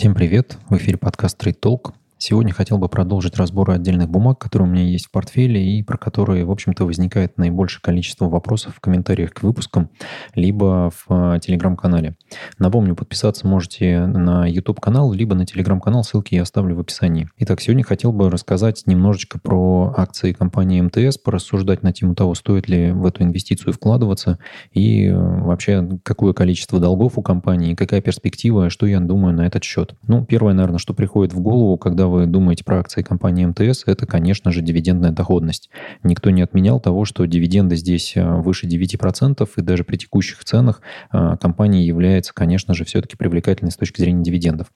Всем привет! В эфире подкаст Trade Talk. Сегодня хотел бы продолжить разбор отдельных бумаг, которые у меня есть в портфеле и про которые, в общем-то, возникает наибольшее количество вопросов в комментариях к выпускам, либо в а, телеграм-канале. Напомню, подписаться можете на YouTube-канал, либо на телеграм-канал, ссылки я оставлю в описании. Итак, сегодня хотел бы рассказать немножечко про акции компании МТС, порассуждать на тему того, стоит ли в эту инвестицию вкладываться и э, вообще какое количество долгов у компании, какая перспектива, что я думаю на этот счет. Ну, первое, наверное, что приходит в голову, когда вы думаете про акции компании МТС, это, конечно же, дивидендная доходность. Никто не отменял того, что дивиденды здесь э, выше 9%, и даже при текущих ценах э, компания является, конечно же, все-таки привлекательной с точки зрения дивидендов.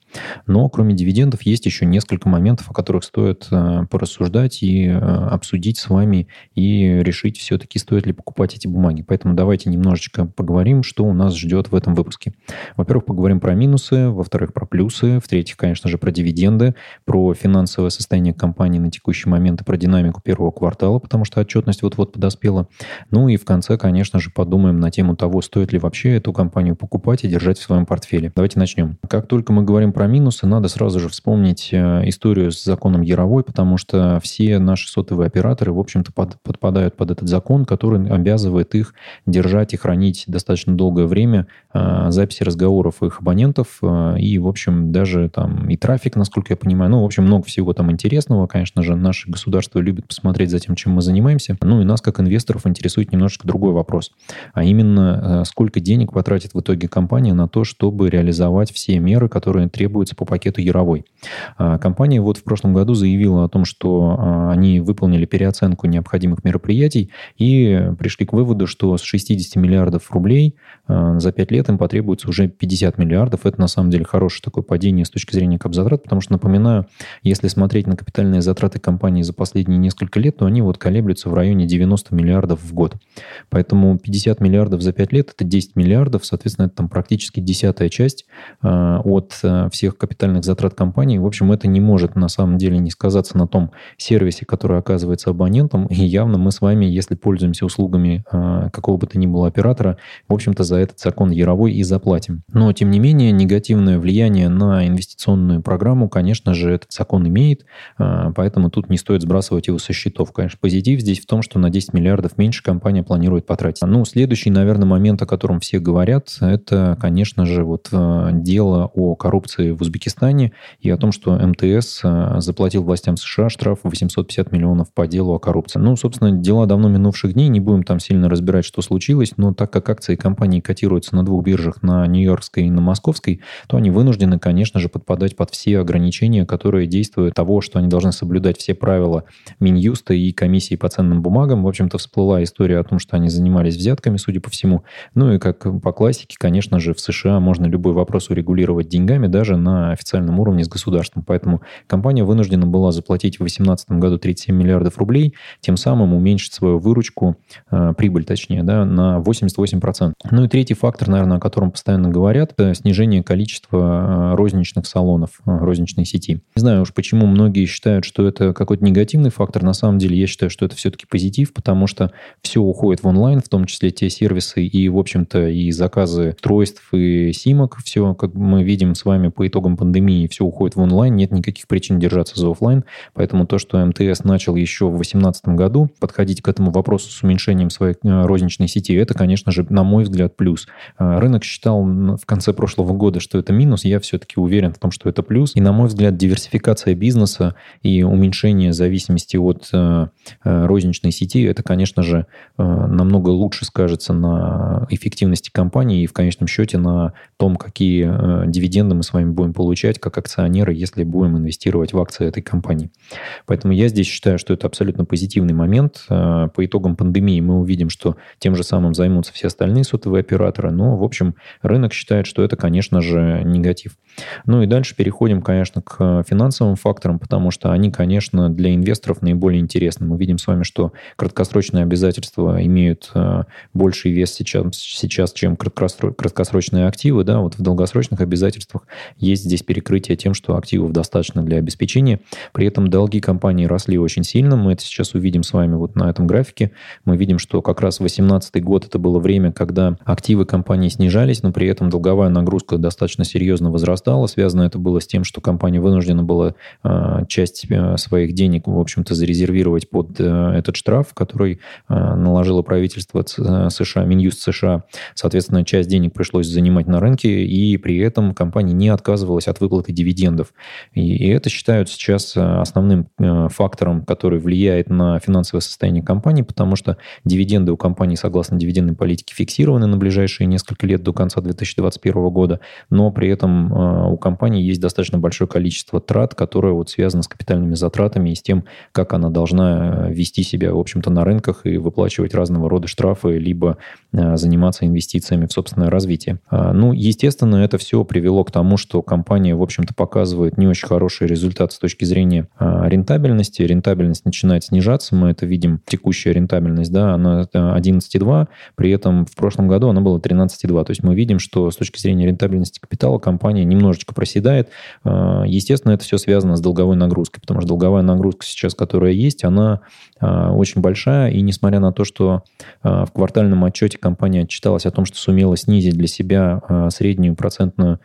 Но кроме дивидендов есть еще несколько моментов, о которых стоит э, порассуждать и обсудить с вами и решить все-таки, стоит ли покупать эти бумаги. Поэтому давайте немножечко поговорим, что у нас ждет в этом выпуске. Во-первых, поговорим про минусы, во-вторых, про плюсы, в-третьих, конечно же, про дивиденды, про финансовое состояние компании на текущий момент и про динамику первого квартала, потому что отчетность вот-вот подоспела. Ну и в конце, конечно же, подумаем на тему того, стоит ли вообще эту компанию покупать и держать в своем портфеле. Давайте начнем. Как только мы говорим про минусы, надо сразу же вспомнить э, историю с законом Яровой, потому что все наши сотовые операторы, в общем-то, под, подпадают под этот закон, который обязывает их держать и хранить достаточно долгое время э, записи разговоров их абонентов э, и, в общем, даже там и трафик, насколько я понимаю, ну, в общем, много всего там интересного. Конечно же, наше государство любит посмотреть за тем, чем мы занимаемся. Ну и нас, как инвесторов, интересует немножечко другой вопрос. А именно, э, сколько денег потратит в итоге компания на то, чтобы реализовать все меры, которые требуются по пакету Яровой. А, компания вот в прошлом году заявила о том, что а, они выполнили переоценку необходимых мероприятий и пришли к выводу, что с 60 миллиардов рублей а, за 5 лет им потребуется уже 50 миллиардов. Это на самом деле хорошее такое падение с точки зрения капзатрат, потому что, напоминаю, если смотреть на капитальные затраты компании за последние несколько лет, то они вот колеблются в районе 90 миллиардов в год. Поэтому 50 миллиардов за 5 лет – это 10 миллиардов, соответственно, это там практически десятая часть э, от э, всех капитальных затрат компании. В общем, это не может на самом деле не сказаться на том сервисе, который оказывается абонентом. И явно мы с вами, если пользуемся услугами э, какого бы то ни было оператора, в общем-то, за этот закон яровой и заплатим. Но, тем не менее, негативное влияние на инвестиционную программу, конечно же, этот закон имеет, а, поэтому тут не стоит сбрасывать его со счетов. Конечно, позитив здесь в том, что на 10 миллиардов меньше компания планирует потратить. Ну, следующий, наверное, момент, о котором все говорят, это, конечно же, вот а, дело о коррупции в Узбекистане и о том, что МТС а, заплатил властям США штраф 850 миллионов по делу о коррупции. Ну, собственно, дела давно минувших дней, не будем там сильно разбирать, что случилось, но так как акции компании котируются на двух биржах, на Нью-Йоркской и на Московской, то они вынуждены, конечно же, подпадать под все ограничения, которые которые действуют, того, что они должны соблюдать все правила Минюста и комиссии по ценным бумагам. В общем-то, всплыла история о том, что они занимались взятками, судя по всему. Ну и как по классике, конечно же, в США можно любой вопрос урегулировать деньгами, даже на официальном уровне с государством. Поэтому компания вынуждена была заплатить в 2018 году 37 миллиардов рублей, тем самым уменьшить свою выручку, э, прибыль точнее, да, на 88%. Ну и третий фактор, наверное, о котором постоянно говорят, это снижение количества э, розничных салонов, э, розничной сети. Не знаю, уж, почему многие считают, что это какой-то негативный фактор. На самом деле я считаю, что это все-таки позитив, потому что все уходит в онлайн, в том числе те сервисы и, в общем-то, и заказы устройств и симок. Все, как мы видим с вами по итогам пандемии, все уходит в онлайн. Нет никаких причин держаться за офлайн. Поэтому то, что МТС начал еще в 2018 году подходить к этому вопросу с уменьшением своей э, розничной сети, это, конечно же, на мой взгляд, плюс. Э, рынок считал в конце прошлого года, что это минус. Я все-таки уверен в том, что это плюс. И, на мой взгляд, диверсификация диверсификация бизнеса и уменьшение зависимости от э, э, розничной сети, это, конечно же, э, намного лучше скажется на эффективности компании и в конечном счете на том, какие дивиденды мы с вами будем получать как акционеры, если будем инвестировать в акции этой компании. Поэтому я здесь считаю, что это абсолютно позитивный момент. По итогам пандемии мы увидим, что тем же самым займутся все остальные сотовые операторы, но, в общем, рынок считает, что это, конечно же, негатив. Ну и дальше переходим, конечно, к финансовым финансовым факторам, потому что они, конечно, для инвесторов наиболее интересны. Мы видим с вами, что краткосрочные обязательства имеют э, больший вес сейчас, сейчас чем краткосрочные активы. Да? Вот в долгосрочных обязательствах есть здесь перекрытие тем, что активов достаточно для обеспечения. При этом долги компании росли очень сильно. Мы это сейчас увидим с вами вот на этом графике. Мы видим, что как раз 2018 год это было время, когда активы компании снижались, но при этом долговая нагрузка достаточно серьезно возрастала. Связано это было с тем, что компания вынуждена была э, часть э, своих денег, в общем-то, зарезервировать под э, этот штраф, который наложило правительство США, Минюст США. Соответственно, часть денег пришлось занимать на рынке, и при этом компания не отказывалась от выплаты дивидендов. И это считают сейчас основным фактором, который влияет на финансовое состояние компании, потому что дивиденды у компании, согласно дивидендной политике, фиксированы на ближайшие несколько лет до конца 2021 года, но при этом у компании есть достаточно большое количество трат, которое вот связано с капитальными затратами и с тем, как она должна э, вести себя, в общем-то, на рынках и выплачивать разного рода штрафы, либо э, заниматься инвестициями в собственное развитие. А, ну, естественно, это все привело к тому, что компания, в общем-то, показывает не очень хороший результат с точки зрения а, рентабельности. Рентабельность начинает снижаться, мы это видим, текущая рентабельность, да, она 11,2, при этом в прошлом году она была 13,2. То есть мы видим, что с точки зрения рентабельности капитала компания немножечко проседает. А, естественно, это все связано с долговой нагрузкой, потому что долговая нагрузка сейчас, которая есть, она а, очень большая, и несмотря на то, что а, в квартальном отчете компания отчиталась о том, что сумела снизить для себя среднюю процентную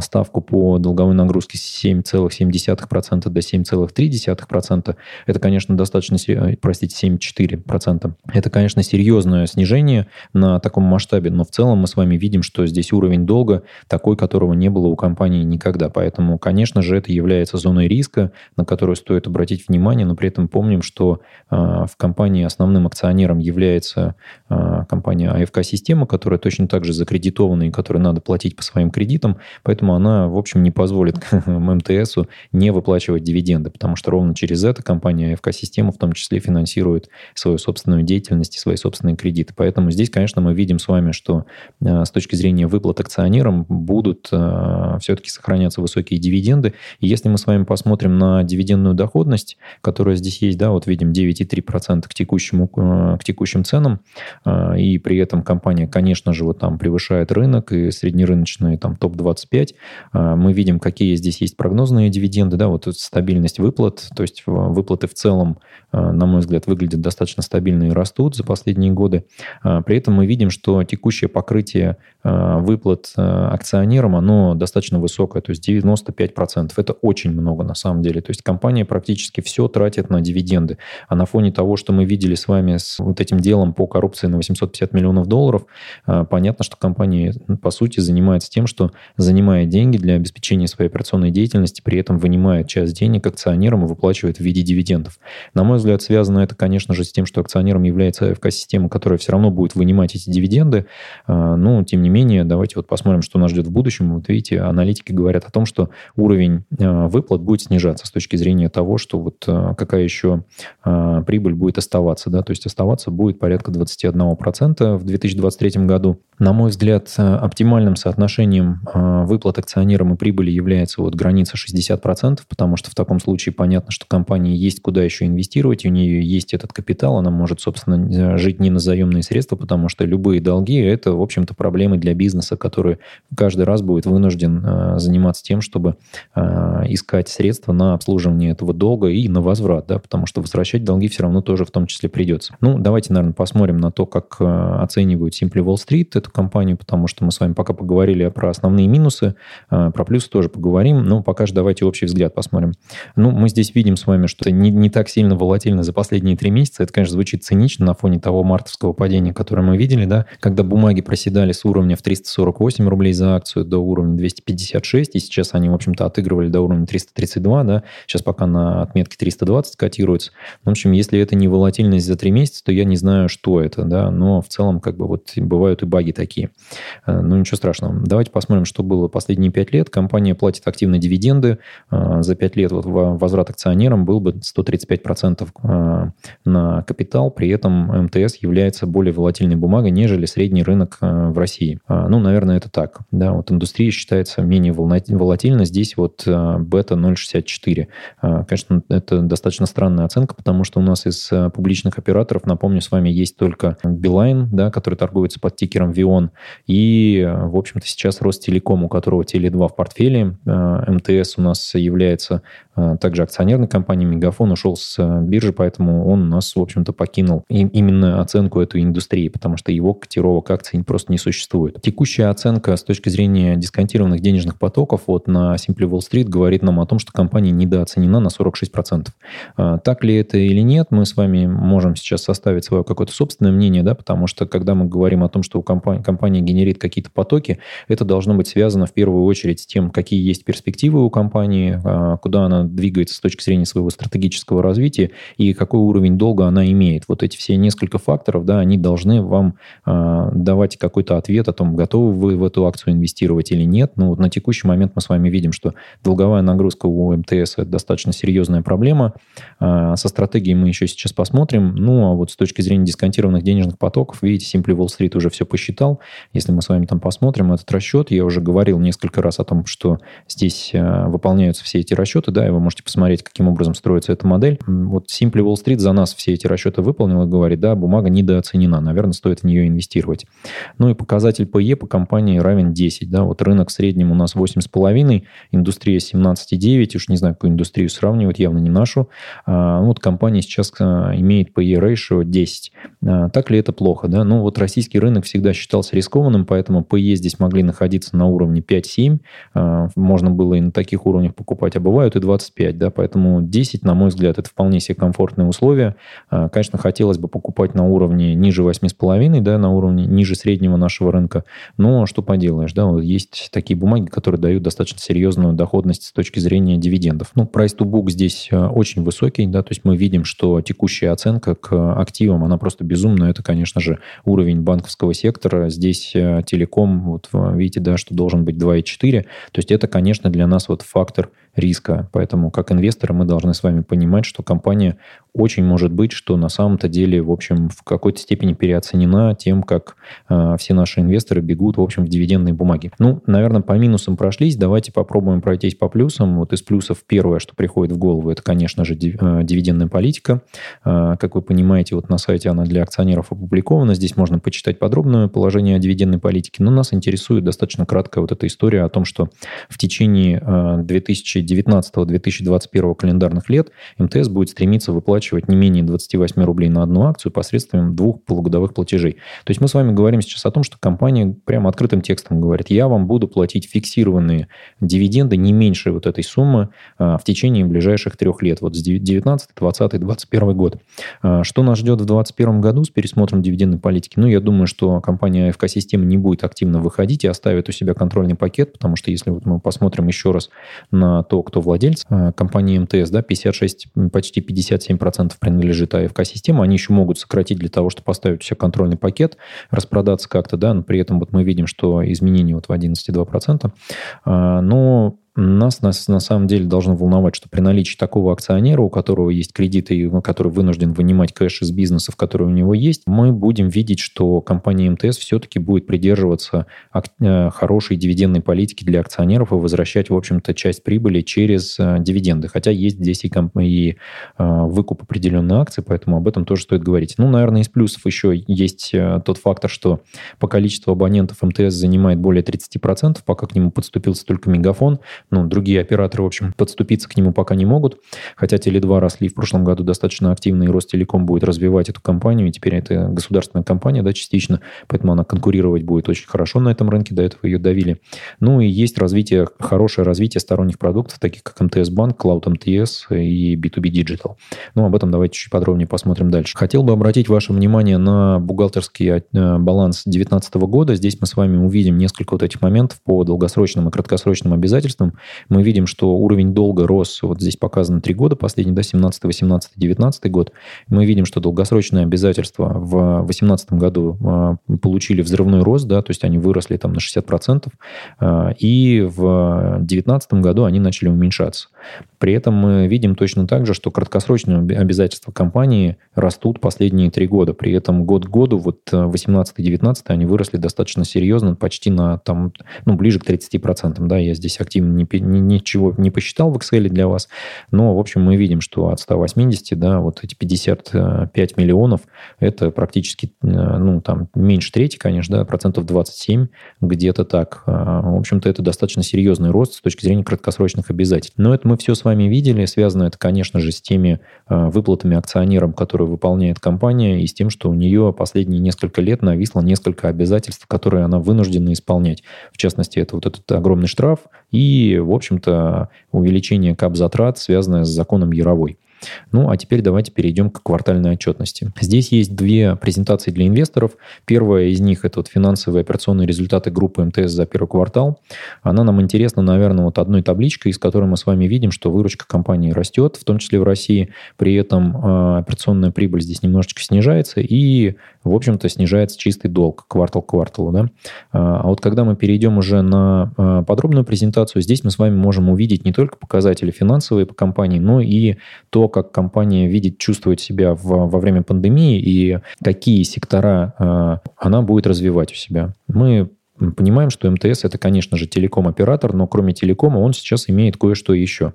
ставку по долговой нагрузке с 7,7% до 7,3%, это, конечно, достаточно, простите, 7,4%. Это, конечно, серьезное снижение на таком масштабе, но в целом мы с вами видим, что здесь уровень долга такой, которого не было у компании никогда. Поэтому, конечно же, это является зоной риска, на которую стоит обратить внимание, но при этом помним, что э, в компании основным акционером является э, компания АФК-система, которая точно так же закредитована и которой надо платить по своим кредитам, поэтому она, в общем, не позволит МТСу не выплачивать дивиденды, потому что ровно через это компания АФК-система в том числе финансирует свою собственную деятельность и свои собственные кредиты. Поэтому здесь, конечно, мы видим с вами, что э, с точки зрения выплат акционерам будут все-таки сохраняться высокие дивиденды. И если мы с вами посмотрим на дивидендную доходность, которая здесь есть, да, вот видим 9,3% к, текущему, э, к текущим ценам, э, и при этом компания, конечно же, вот там превышает рынок и среднерыночный там топ-25, э, мы видим, какие здесь есть прогнозные дивиденды, да, вот стабильность выплат, то есть выплаты в целом, на мой взгляд, выглядят достаточно стабильно и растут за последние годы. При этом мы видим, что текущее покрытие выплат акционерам, оно достаточно высокое, то есть 95%. Это очень много на самом деле. То есть компания практически все тратит на дивиденды. А на фоне того, что мы видели с вами с вот этим делом по коррупции на 850 миллионов долларов, а, понятно, что компания, ну, по сути, занимается тем, что занимает деньги для обеспечения своей операционной деятельности, при этом вынимает часть денег акционерам и выплачивает в виде дивидендов. На мой взгляд, связано это, конечно же, с тем, что акционером является АФК-система, которая все равно будет вынимать эти дивиденды. А, Но, тем не менее, давайте вот посмотрим, что нас ждет в будущем. Вот видите, аналитики говорят о том, что уровень а, выплат будет снижаться с точки зрения того, что вот а, какая еще а, прибыль будет оставаться. Да? То есть оставаться будет порядка 21% в 2023 году. На мой взгляд, оптимальным соотношением выплат акционерам и прибыли является вот граница 60%, потому что в таком случае понятно, что компании есть куда еще инвестировать, у нее есть этот капитал, она может, собственно, жить не на заемные средства, потому что любые долги – это, в общем-то, проблемы для бизнеса, который каждый раз будет вынужден заниматься тем, чтобы искать средства на обслуживание этого долга и на возврат, да, потому что возвращать долги все равно тоже в том числе придется. Ну, давайте, наверное, посмотрим на то, как э, оценивают Simply Wall Street эту компанию, потому что мы с вами пока поговорили про основные минусы, э, про плюсы тоже поговорим, но пока же давайте общий взгляд посмотрим. Ну, мы здесь видим с вами, что не, не так сильно волатильно за последние три месяца. Это, конечно, звучит цинично на фоне того мартовского падения, которое мы видели, да, когда бумаги проседали с уровня в 348 рублей за акцию до уровня 256, и сейчас они, в общем-то, отыгрывали до уровня 332, да, сейчас пока на отметке 320 котируется. В общем, если это не волатильность за три месяца, то я не знаю, что это, да, но в целом как бы вот бывают и баги такие. Э, ну, ничего страшного. Давайте посмотрим, что было последние пять лет. Компания платит активно дивиденды. Э, за пять лет вот возврат акционерам был бы 135% э, на капитал, при этом МТС является более волатильной бумагой, нежели средний рынок в России. Ну, наверное, это так. Да, вот индустрия считается менее волатильной. Здесь вот бета 0,64. А, конечно, это достаточно странная оценка, потому что у нас из а, публичных операторов, напомню, с вами есть только Билайн, да, который торгуется под тикером Вион, и, в общем-то, сейчас Ростелеком, у которого Теле2 в портфеле. МТС у нас является также акционерной компанией, Мегафон ушел с биржи, поэтому он у нас, в общем-то, покинул именно оценку этой индустрии, потому что его котировок акций просто не существует. Текущая оценка с точки зрения дисконтированных денежных потоков вот на Simply Wall Street говорит нам о том, что компания недооценена на 46%. А, так ли это или нет, мы с вами можем сейчас составить свое какое-то собственное мнение, да, потому что когда мы говорим о том, что у компании, компания генерит какие-то потоки, это должно быть связано в первую очередь с тем, какие есть перспективы у компании, а, куда она двигается с точки зрения своего стратегического развития и какой уровень долга она имеет. Вот эти все несколько факторов, да, они должны вам э, давать какой-то ответ о том, готовы вы в эту акцию инвестировать или нет. Ну, вот на текущий момент мы с вами видим, что долговая нагрузка у МТС – это достаточно серьезная проблема. Э, со стратегией мы еще сейчас посмотрим. Ну, а вот с точки зрения дисконтированных денежных потоков, видите, Simply Wall Street уже все посчитал. Если мы с вами там посмотрим этот расчет, я уже говорил несколько раз о том, что здесь э, выполняются все эти расчеты, да, и вы можете посмотреть, каким образом строится эта модель. Вот Simply Wall Street за нас все эти расчеты выполнил и говорит, да, бумага недооценена, наверное, стоит в нее инвестировать. Ну и показатель PE по компании равен 10, да, вот рынок в среднем у нас 8,5, индустрия 17,9, уж не знаю, какую индустрию сравнивать, явно не нашу. А, вот компания сейчас а, имеет PE ratio 10. А, так ли это плохо, да? Ну вот российский рынок всегда считался рискованным, поэтому PE здесь могли находиться на уровне 5-7, а, можно было и на таких уровнях покупать, а бывают и 25, да, поэтому 10, на мой взгляд, это вполне себе комфортные условия. Конечно, хотелось бы покупать на уровне ниже 8,5, да, на уровне ниже среднего нашего рынка. Но что поделаешь, да, вот есть такие бумаги, которые дают достаточно серьезную доходность с точки зрения дивидендов. Ну, price to book здесь а, очень высокий, да, то есть мы видим, что текущая оценка к активам, она просто безумная. Это, конечно же, уровень банковского сектора. Здесь а, телеком, вот видите, да, что должен быть 2,4. То есть это, конечно, для нас вот фактор риска. Поэтому как инвесторы мы должны с вами понимать, что компания очень может быть, что на самом-то деле, в общем, в какой-то степени переоценена тем, как э, все наши инвесторы бегут, в общем, в дивидендные бумаги. Ну, наверное, по минусам прошлись. Давайте попробуем пройтись по плюсам. Вот из плюсов первое, что приходит в голову, это, конечно же, э, дивидендная политика. Э, как вы понимаете, вот на сайте она для акционеров опубликована. Здесь можно почитать подробное положение о дивидендной политике. Но нас интересует достаточно краткая вот эта история о том, что в течение э, 2019-2021 календарных лет МТС будет стремиться выплачивать не менее 28 рублей на одну акцию посредством двух полугодовых платежей. То есть мы с вами говорим сейчас о том, что компания прямо открытым текстом говорит, я вам буду платить фиксированные дивиденды не меньше вот этой суммы а, в течение ближайших трех лет, вот с 19, 20, 21 год. А, что нас ждет в 2021 году с пересмотром дивидендной политики? Ну, я думаю, что компания АФК-система не будет активно выходить и оставит у себя контрольный пакет, потому что если вот мы посмотрим еще раз на то, кто владелец а, компании МТС, да, 56, почти 57% 100% принадлежит АФК-система, они еще могут сократить для того, чтобы поставить у себя контрольный пакет, распродаться как-то, да, но при этом вот мы видим, что изменения вот в 11,2%. А, но нас, нас на самом деле должно волновать, что при наличии такого акционера, у которого есть кредиты, и который вынужден вынимать кэш из бизнесов, которые у него есть, мы будем видеть, что компания МТС все-таки будет придерживаться э, хорошей дивидендной политики для акционеров и возвращать, в общем-то, часть прибыли через э, дивиденды. Хотя есть здесь и, и э, выкуп определенной акции, поэтому об этом тоже стоит говорить. Ну, наверное, из плюсов еще есть тот фактор, что по количеству абонентов МТС занимает более 30%, пока к нему подступился только Мегафон ну, другие операторы, в общем, подступиться к нему пока не могут. Хотя Теле2 росли в прошлом году достаточно активно, и Ростелеком будет развивать эту компанию, и теперь это государственная компания, да, частично, поэтому она конкурировать будет очень хорошо на этом рынке, до этого ее давили. Ну и есть развитие, хорошее развитие сторонних продуктов, таких как МТС Банк, Cloud МТС и B2B Digital. Ну, об этом давайте чуть подробнее посмотрим дальше. Хотел бы обратить ваше внимание на бухгалтерский э, баланс 2019 года. Здесь мы с вами увидим несколько вот этих моментов по долгосрочным и краткосрочным обязательствам мы видим, что уровень долга рос, вот здесь показано 3 года, последний, да, 17, 18, 19 год. Мы видим, что долгосрочные обязательства в 2018 году а, получили взрывной рост, да, то есть они выросли там на 60%, а, и в 2019 году они начали уменьшаться. При этом мы видим точно так же, что краткосрочные обязательства компании растут последние три года. При этом год к году, вот 18-19, они выросли достаточно серьезно, почти на там, ну, ближе к 30%. Да, я здесь активно не ничего не посчитал в Excel для вас, но, в общем, мы видим, что от 180, да, вот эти 55 миллионов, это практически, ну, там, меньше трети, конечно, да, процентов 27, где-то так. В общем-то, это достаточно серьезный рост с точки зрения краткосрочных обязательств. Но это мы все с вами видели, связано это, конечно же, с теми выплатами акционерам, которые выполняет компания, и с тем, что у нее последние несколько лет нависло несколько обязательств, которые она вынуждена исполнять. В частности, это вот этот огромный штраф и, в общем-то, увеличение кап-затрат, связанное с законом Яровой. Ну, а теперь давайте перейдем к квартальной отчетности. Здесь есть две презентации для инвесторов. Первая из них – это вот финансовые операционные результаты группы МТС за первый квартал. Она нам интересна, наверное, вот одной табличкой, из которой мы с вами видим, что выручка компании растет, в том числе в России. При этом э, операционная прибыль здесь немножечко снижается, и, в общем-то, снижается чистый долг квартал к кварталу. Да? А, а вот когда мы перейдем уже на э, подробную презентацию, здесь мы с вами можем увидеть не только показатели финансовые по компании, но и то, как компания видит, чувствует себя в, во время пандемии и какие сектора э, она будет развивать у себя. Мы понимаем, что МТС это, конечно же, телеком-оператор, но кроме телекома он сейчас имеет кое-что еще.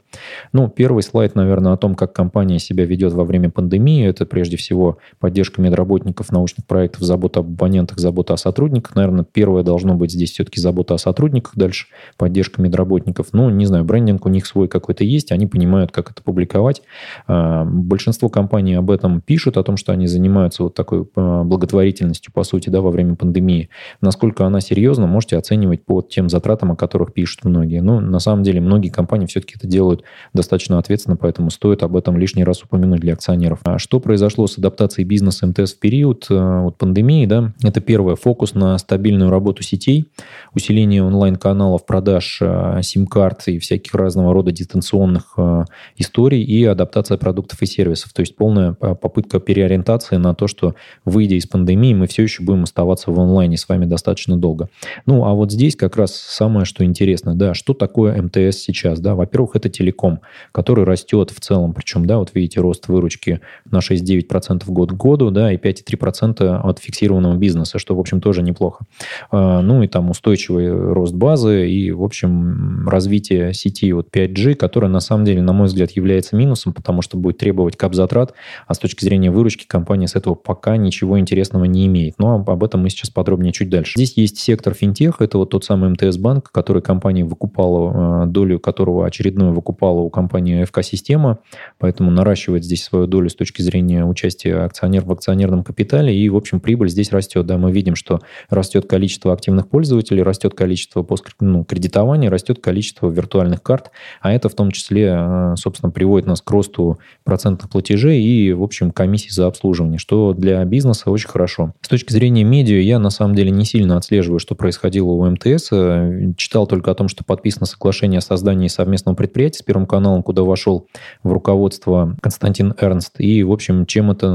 Ну, первый слайд, наверное, о том, как компания себя ведет во время пандемии. Это прежде всего поддержка медработников, научных проектов, забота об абонентах, забота о сотрудниках. Наверное, первое должно быть здесь все-таки забота о сотрудниках, дальше поддержка медработников. Ну, не знаю, брендинг у них свой какой-то есть, они понимают, как это публиковать. А, большинство компаний об этом пишут, о том, что они занимаются вот такой а, благотворительностью, по сути, да, во время пандемии. Насколько она серьезна, серьезно можете оценивать по тем затратам, о которых пишут многие. Но на самом деле многие компании все-таки это делают достаточно ответственно, поэтому стоит об этом лишний раз упомянуть для акционеров. А что произошло с адаптацией бизнеса МТС в период э, вот, пандемии? Да? Это первое, фокус на стабильную работу сетей, усиление онлайн-каналов продаж э, сим-карт и всяких разного рода дистанционных э, историй и адаптация продуктов и сервисов. То есть полная попытка переориентации на то, что выйдя из пандемии, мы все еще будем оставаться в онлайне с вами достаточно долго. Ну, а вот здесь как раз самое, что интересно, да, что такое МТС сейчас, да, во-первых, это телеком, который растет в целом, причем, да, вот видите, рост выручки на 6,9% год к году, да, и 5,3% от фиксированного бизнеса, что, в общем, тоже неплохо. А, ну, и там устойчивый рост базы и, в общем, развитие сети вот 5G, которая, на самом деле, на мой взгляд, является минусом, потому что будет требовать кап-затрат, а с точки зрения выручки компания с этого пока ничего интересного не имеет. Но об этом мы сейчас подробнее чуть дальше. Здесь есть сектор финтех, это вот тот самый МТС-банк, который компания выкупала, э, долю которого очередную выкупала у компании ФК-система, поэтому наращивает здесь свою долю с точки зрения участия акционеров в акционерном капитале, и, в общем, прибыль здесь растет. Да, мы видим, что растет количество активных пользователей, растет количество ну, кредитования, растет количество виртуальных карт, а это в том числе, э, собственно, приводит нас к росту процентных платежей и, в общем, комиссий за обслуживание, что для бизнеса очень хорошо. С точки зрения медиа я, на самом деле, не сильно отслеживаю, что происходило у МТС. Э, читал только о том, что подписано соглашение о создании совместного предприятия с Первым каналом, куда вошел в руководство Константин Эрнст. И, в общем, чем это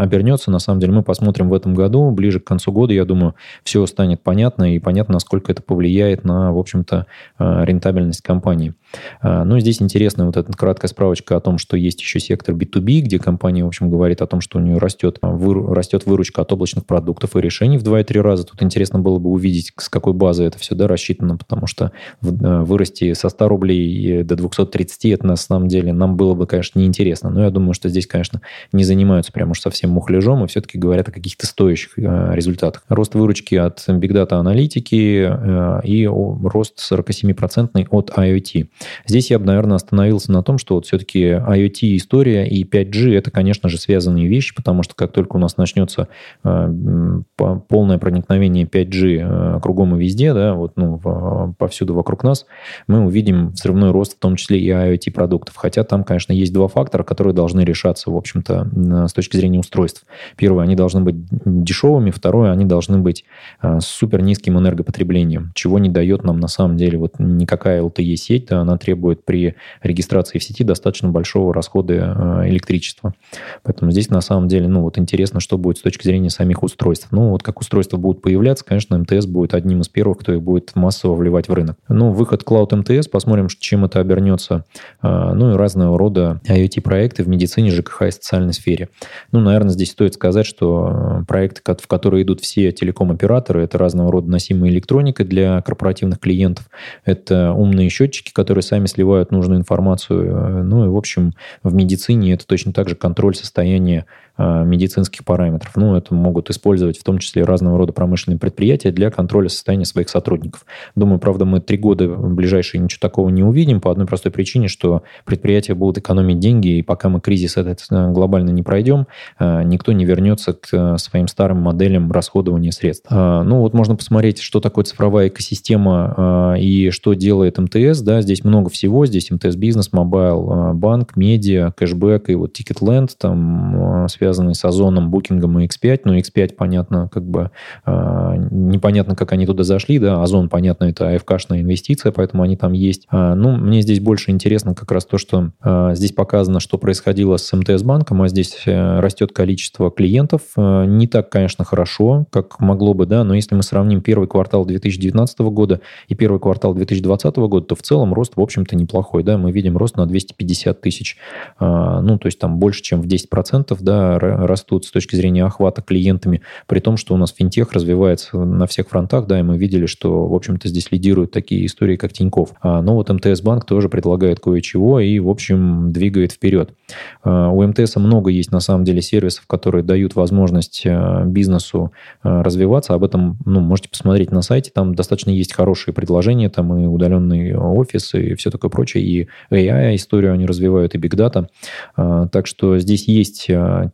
обернется, на самом деле, мы посмотрим в этом году. Ближе к концу года, я думаю, все станет понятно, и понятно, насколько это повлияет на, в общем-то, э, рентабельность компании. Э, ну, здесь интересная вот эта краткая справочка о том, что есть еще сектор B2B, где компания, в общем, говорит о том, что у нее растет, растет выручка от облачных продуктов и решений в 2-3 раза. Тут интересно было бы увидеть видеть, с какой базы это все да, рассчитано, потому что э, вырасти со 100 рублей до 230, это на самом деле нам было бы, конечно, неинтересно. Но я думаю, что здесь, конечно, не занимаются прям уж совсем мухляжом и все-таки говорят о каких-то стоящих э, результатах. Рост выручки от Big Data аналитики э, и рост 47% от IoT. Здесь я бы, наверное, остановился на том, что вот все-таки IoT история и 5G это, конечно же, связанные вещи, потому что как только у нас начнется полное проникновение 5G кругом и везде, да, вот, ну, повсюду вокруг нас, мы увидим взрывной рост, в том числе и IoT-продуктов. Хотя там, конечно, есть два фактора, которые должны решаться, в общем-то, с точки зрения устройств. Первое, они должны быть дешевыми. Второе, они должны быть а, с супер низким энергопотреблением, чего не дает нам на самом деле вот никакая LTE-сеть. Да, она требует при регистрации в сети достаточно большого расхода а, электричества. Поэтому здесь на самом деле, ну, вот интересно, что будет с точки зрения самих устройств. Ну, вот как устройства будут появляться, конечно, МТС будет одним из первых, кто их будет массово вливать в рынок. Ну, выход Cloud МТС, посмотрим, чем это обернется. А, ну и разного рода IoT-проекты в медицине, ЖКХ и социальной сфере. Ну, наверное, здесь стоит сказать, что проекты, в которые идут все телеком-операторы, это разного рода носимая электроника для корпоративных клиентов, это умные счетчики, которые сами сливают нужную информацию. Ну и, в общем, в медицине это точно так же контроль состояния а, медицинских параметров. Ну, это могут использовать в том числе разного рода промышленные предприятия для контроля состояния своих сотрудников. Думаю, правда, мы три года ближайшие ничего такого не увидим по одной простой причине, что предприятия будут экономить деньги, и пока мы кризис этот э, глобально не пройдем, э, никто не вернется к э, своим старым моделям расходования средств. Ну, вот можно посмотреть, что такое цифровая экосистема и что делает МТС. Да, здесь много всего. Здесь МТС Бизнес, Mobile, Банк, Медиа, Кэшбэк и вот Ticketland, там связанные с Озоном, Booking ом и X5. Ну, X5, понятно, как бы э, непонятно, как они туда зашли, да, Озон, понятно, это АФКшная инвестиция, поэтому они там есть. А, ну, мне здесь больше интересно как раз то, что а, здесь показано, что происходило с МТС банком, а здесь растет количество клиентов. Не так, конечно, хорошо, как могло бы, да, но если мы сравним первый квартал 2019 года и первый квартал 2020 года, то в целом рост, в общем-то, неплохой, да, мы видим рост на 250 тысяч, а, ну, то есть там больше, чем в 10%, да, растут с точки зрения охвата клиентами, при том, что у нас финтех развивается на всех фронтах, да, и мы видели, что, в общем-то, здесь лидируют такие истории, как Тиньков. А, но вот МТС Банк тоже предлагает кое-чего и, в общем, двигает вперед. А, у МТС много есть, на самом деле, сервисов, которые дают возможность а, бизнесу а, развиваться. Об этом, ну, можете посмотреть на сайте, там достаточно есть хорошие предложения, там и удаленный офис, и все такое прочее, и AI-историю они развивают, и Big Data. А, так что здесь есть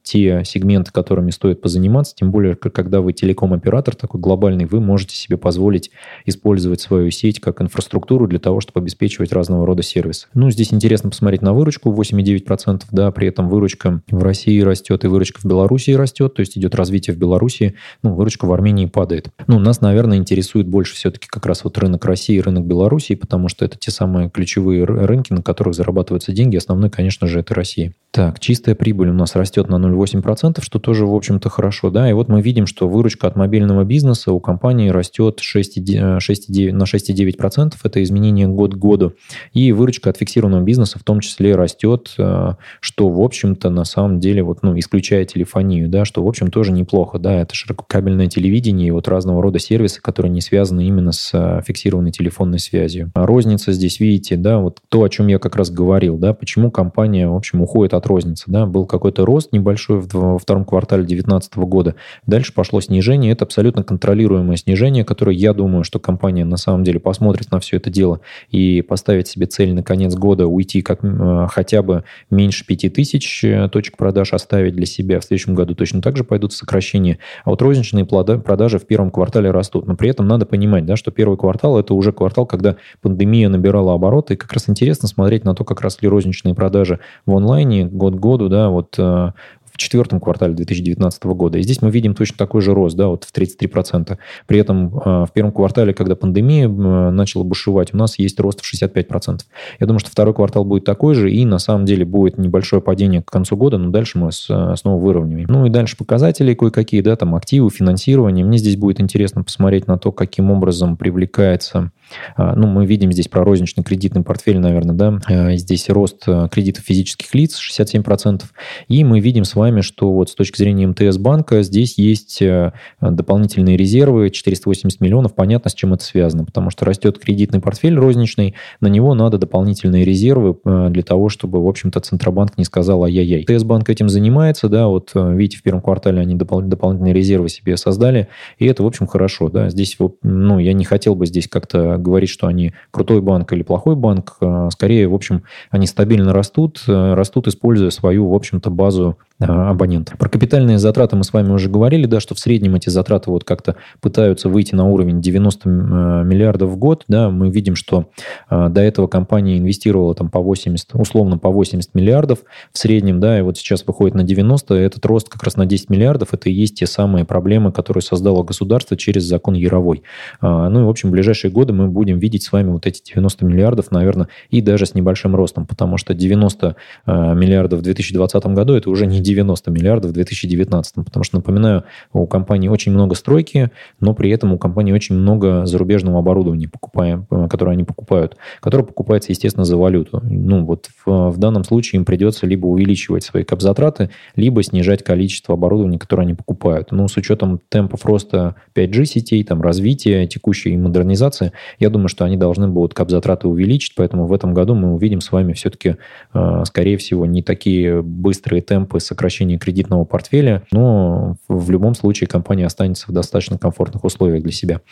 те сегменты, которыми стоит позаниматься, тем более, когда вы телеком-оператор такой глобальный, вы можете себе позволить использовать свою сеть как инфраструктуру для того, чтобы обеспечивать разного рода сервисы. Ну, здесь интересно посмотреть на выручку 8,9%, да, при этом выручка в России растет и выручка в Беларуси растет, то есть идет развитие в Беларуси, ну, выручка в Армении падает. Ну, нас, наверное, интересует больше все-таки как раз вот рынок России и рынок Беларуси, потому что это те самые ключевые рынки, на которых зарабатываются деньги. Основной, конечно же, это Россия. Так, чистая прибыль у нас растет на 0,8 8%, что тоже, в общем-то, хорошо. Да? И вот мы видим, что выручка от мобильного бизнеса у компании растет 6,9, 6,9, на 6,9%. Это изменение год к году. И выручка от фиксированного бизнеса в том числе растет, э, что, в общем-то, на самом деле, вот, ну, исключая телефонию, да, что, в общем, тоже неплохо. Да? Это ширококабельное телевидение и вот разного рода сервисы, которые не связаны именно с э, фиксированной телефонной связью. А розница здесь, видите, да, вот то, о чем я как раз говорил, да, почему компания, в общем, уходит от розницы. Да? Был какой-то рост небольшой во втором квартале 2019 года. Дальше пошло снижение. Это абсолютно контролируемое снижение, которое, я думаю, что компания на самом деле посмотрит на все это дело и поставит себе цель на конец года уйти как э, хотя бы меньше 5000 э, точек продаж оставить для себя. В следующем году точно так же пойдут сокращения. А вот розничные продажи в первом квартале растут. Но при этом надо понимать, да, что первый квартал – это уже квартал, когда пандемия набирала обороты. И как раз интересно смотреть на то, как росли розничные продажи в онлайне год к году. Да, вот э, в четвертом квартале 2019 года. И здесь мы видим точно такой же рост, да, вот в 33%. При этом а, в первом квартале, когда пандемия начала бушевать, у нас есть рост в 65%. Я думаю, что второй квартал будет такой же, и на самом деле будет небольшое падение к концу года, но дальше мы снова выровняем. Ну и дальше показатели кое-какие, да, там активы, финансирование. Мне здесь будет интересно посмотреть на то, каким образом привлекается а, ну, мы видим здесь про розничный кредитный портфель, наверное, да, а, здесь рост кредитов физических лиц 67%, и мы видим с вами вами, что вот с точки зрения МТС банка здесь есть э, дополнительные резервы, 480 миллионов. Понятно, с чем это связано, потому что растет кредитный портфель розничный, на него надо дополнительные резервы э, для того, чтобы, в общем-то, Центробанк не сказал ай-яй-яй. МТС банк этим занимается, да, вот э, видите, в первом квартале они допол- дополнительные резервы себе создали, и это, в общем, хорошо, да. Здесь, ну, я не хотел бы здесь как-то говорить, что они крутой банк или плохой банк, скорее, в общем, они стабильно растут, растут, используя свою, в общем-то, базу абонента. Про капитальные затраты мы с вами уже говорили, да, что в среднем эти затраты вот как-то пытаются выйти на уровень 90 миллиардов в год. Да, мы видим, что э, до этого компания инвестировала там по 80, условно по 80 миллиардов в среднем, да, и вот сейчас выходит на 90, этот рост как раз на 10 миллиардов, это и есть те самые проблемы, которые создало государство через закон Яровой. Ну и, в общем, в ближайшие годы мы будем видеть с вами вот эти 90 миллиардов, наверное, и даже с небольшим ростом, потому что 90 миллиардов в 2020 году это уже не 90 миллиардов в 2019. Потому что, напоминаю, у компании очень много стройки, но при этом у компании очень много зарубежного оборудования, покупаем, э, которое они покупают, которое покупается, естественно, за валюту. Ну, вот в, в данном случае им придется либо увеличивать свои капзатраты, либо снижать количество оборудования, которое они покупают. Ну, с учетом темпов роста 5G сетей, там, развития, текущей модернизации, я думаю, что они должны будут капзатраты увеличить, поэтому в этом году мы увидим с вами все-таки, э, скорее всего, не такие быстрые темпы сокращения кредитного портфеля, но в любом случае компания останется в достаточно комфортных условиях для себя.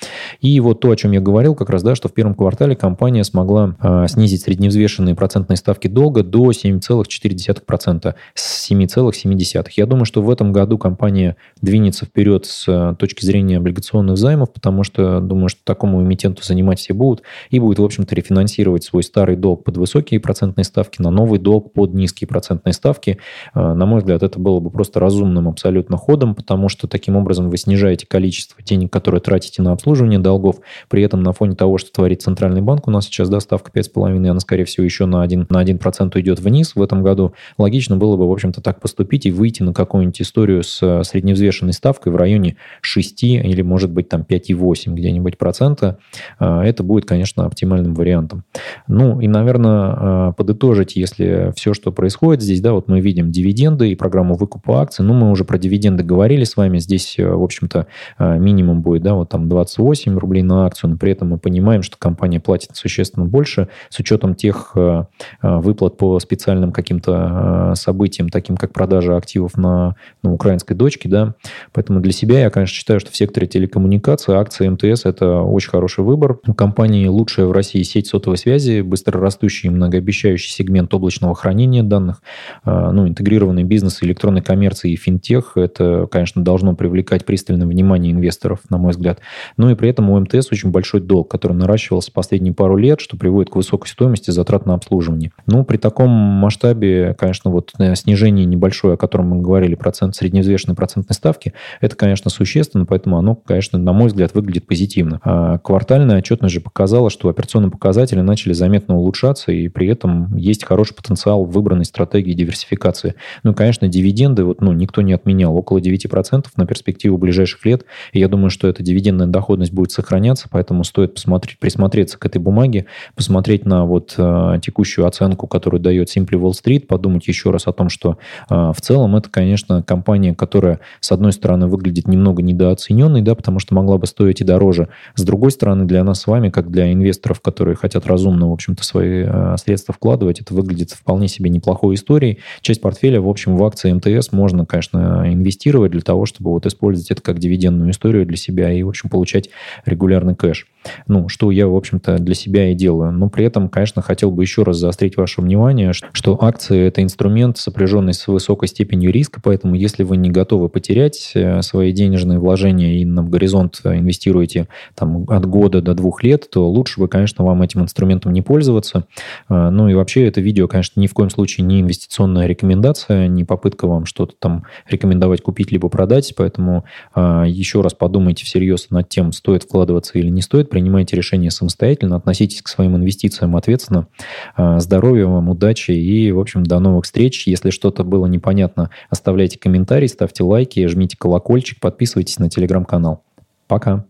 И вот то, о чем я говорил, как раз, да, что в первом квартале компания смогла э, снизить средневзвешенные процентные ставки долга до 7,4%, с 7,7%. Я думаю, что в этом году компания двинется вперед с э, точки зрения облигационных займов, потому что думаю, что такому эмитенту занимать все будут, и будет, в общем-то, рефинансировать свой старый долг под высокие процентные ставки на новый долг под низкие процентные ставки. Э, на мой взгляд, это было бы просто разумным абсолютно ходом, потому что таким образом вы снижаете количество денег, которые тратите на обслуживание долгов. При этом на фоне того, что творит Центральный банк, у нас сейчас да, ставка 5,5, она, скорее всего, еще на 1%, на 1% уйдет вниз в этом году. Логично было бы, в общем-то, так поступить и выйти на какую-нибудь историю с э, средневзвешенной ставкой в районе 6 или, может быть, там 5,8 где-нибудь процента. Э, это будет, конечно, оптимальным вариантом. Ну и, наверное, подытожить, если все, что происходит здесь, да, вот мы видим дивиденды и программу выкупа акций. Ну, мы уже про дивиденды говорили с вами. Здесь, в общем-то, минимум будет, да, вот там 28 рублей на акцию, но при этом мы понимаем, что компания платит существенно больше с учетом тех э, э, выплат по специальным каким-то э, событиям, таким как продажа активов на, на украинской дочке, да. Поэтому для себя я, конечно, считаю, что в секторе телекоммуникации акции МТС – это очень хороший выбор. У компании лучшая в России сеть сотовой связи, быстрорастущий и многообещающий сегмент облачного хранения данных, ну, интегрированный бизнес электронной коммерции и финтех – это, конечно, должно привлекать пристальное внимание инвесторов, на мой взгляд. Ну и при этом у МТС очень большой долг, который наращивался последние пару лет, что приводит к высокой стоимости затрат на обслуживание. Ну, при таком масштабе, конечно, вот э, снижение небольшое, о котором мы говорили, процент средневзвешенной процентной ставки, это, конечно, существенно, поэтому оно, конечно, на мой взгляд, выглядит позитивно. А квартальная отчетность же показала, что операционные показатели начали заметно улучшаться, и при этом есть хороший потенциал выбранной стратегии диверсификации. Ну, конечно, дивиденды вот, ну, никто не отменял, около 9% на перспективу ближайших лет, и я думаю, что эта дивидендная доходность будет сохраняться, поэтому стоит посмотреть, присмотреться к этой бумаге, посмотреть на вот э, текущую оценку, которую дает Simply Wall Street, подумать еще раз о том, что э, в целом это, конечно, компания, которая, с одной стороны, выглядит немного недооцененной, да, потому что могла бы стоить и дороже. С другой стороны, для нас с вами, как для инвесторов, которые хотят разумно, в общем-то, свои э, средства вкладывать, это выглядит вполне себе неплохой историей. Часть портфеля, в общем, в акции МТС можно, конечно, инвестировать для того, чтобы вот использовать это как дивидендную историю для себя и, в общем, получать регулярный кэш. Ну, что я, в общем-то, для себя и делаю. Но при этом, конечно, хотел бы еще раз заострить ваше внимание, что акции – это инструмент, сопряженный с высокой степенью риска, поэтому если вы не готовы потерять э, свои денежные вложения и на горизонт инвестируете там, от года до двух лет, то лучше бы, конечно, вам этим инструментом не пользоваться. Э, ну и вообще это видео, конечно, ни в коем случае не инвестиционная рекомендация, не попытка вам что-то там рекомендовать купить либо продать, поэтому э, еще раз подумайте всерьез над тем, стоит вкладываться или не стоит, принимайте решение самостоятельно, относитесь к своим инвестициям ответственно. А, здоровья вам, удачи и, в общем, до новых встреч. Если что-то было непонятно, оставляйте комментарии, ставьте лайки, жмите колокольчик, подписывайтесь на телеграм-канал. Пока.